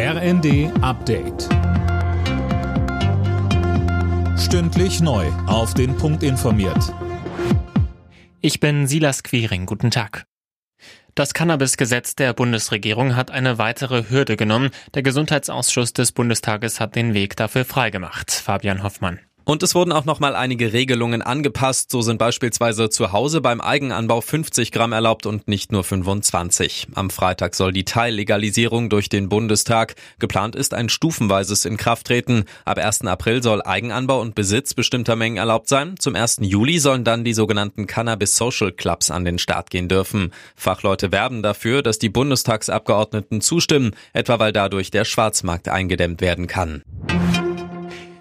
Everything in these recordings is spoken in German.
RND Update. Stündlich neu. Auf den Punkt informiert. Ich bin Silas Quiring. Guten Tag. Das Cannabis-Gesetz der Bundesregierung hat eine weitere Hürde genommen. Der Gesundheitsausschuss des Bundestages hat den Weg dafür freigemacht. Fabian Hoffmann. Und es wurden auch noch mal einige Regelungen angepasst. So sind beispielsweise zu Hause beim Eigenanbau 50 Gramm erlaubt und nicht nur 25. Am Freitag soll die Teillegalisierung durch den Bundestag. Geplant ist ein stufenweises Inkrafttreten. Ab 1. April soll Eigenanbau und Besitz bestimmter Mengen erlaubt sein. Zum 1. Juli sollen dann die sogenannten Cannabis Social Clubs an den Start gehen dürfen. Fachleute werben dafür, dass die Bundestagsabgeordneten zustimmen, etwa weil dadurch der Schwarzmarkt eingedämmt werden kann.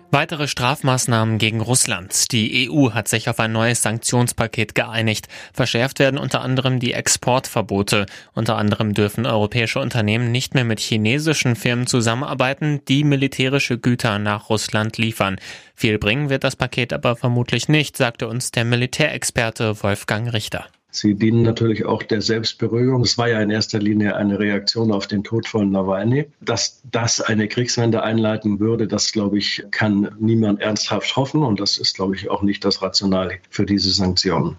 Weitere Strafmaßnahmen gegen Russland. Die EU hat sich auf ein neues Sanktionspaket geeinigt. Verschärft werden unter anderem die Exportverbote. Unter anderem dürfen europäische Unternehmen nicht mehr mit chinesischen Firmen zusammenarbeiten, die militärische Güter nach Russland liefern. Viel bringen wird das Paket aber vermutlich nicht, sagte uns der Militärexperte Wolfgang Richter. Sie dienen natürlich auch der Selbstberuhigung. Es war ja in erster Linie eine Reaktion auf den Tod von Nawalny. Dass das eine Kriegswende einleiten würde, das, glaube ich, kann niemand ernsthaft hoffen. Und das ist, glaube ich, auch nicht das Rationale für diese Sanktionen.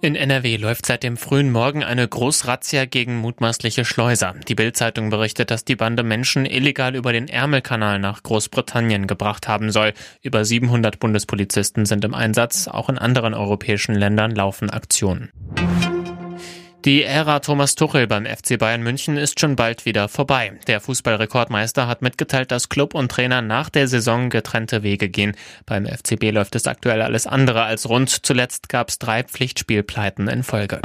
In NRW läuft seit dem frühen Morgen eine Großrazzia gegen mutmaßliche Schleuser. Die Bild-Zeitung berichtet, dass die Bande Menschen illegal über den Ärmelkanal nach Großbritannien gebracht haben soll. Über 700 Bundespolizisten sind im Einsatz. Auch in anderen europäischen Ländern laufen Aktionen. Die Ära Thomas Tuchel beim FC Bayern München ist schon bald wieder vorbei. Der Fußballrekordmeister hat mitgeteilt, dass Club und Trainer nach der Saison getrennte Wege gehen. Beim FCB läuft es aktuell alles andere als rund. Zuletzt gab es drei Pflichtspielpleiten in Folge.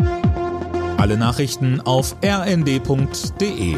Alle Nachrichten auf rnd.de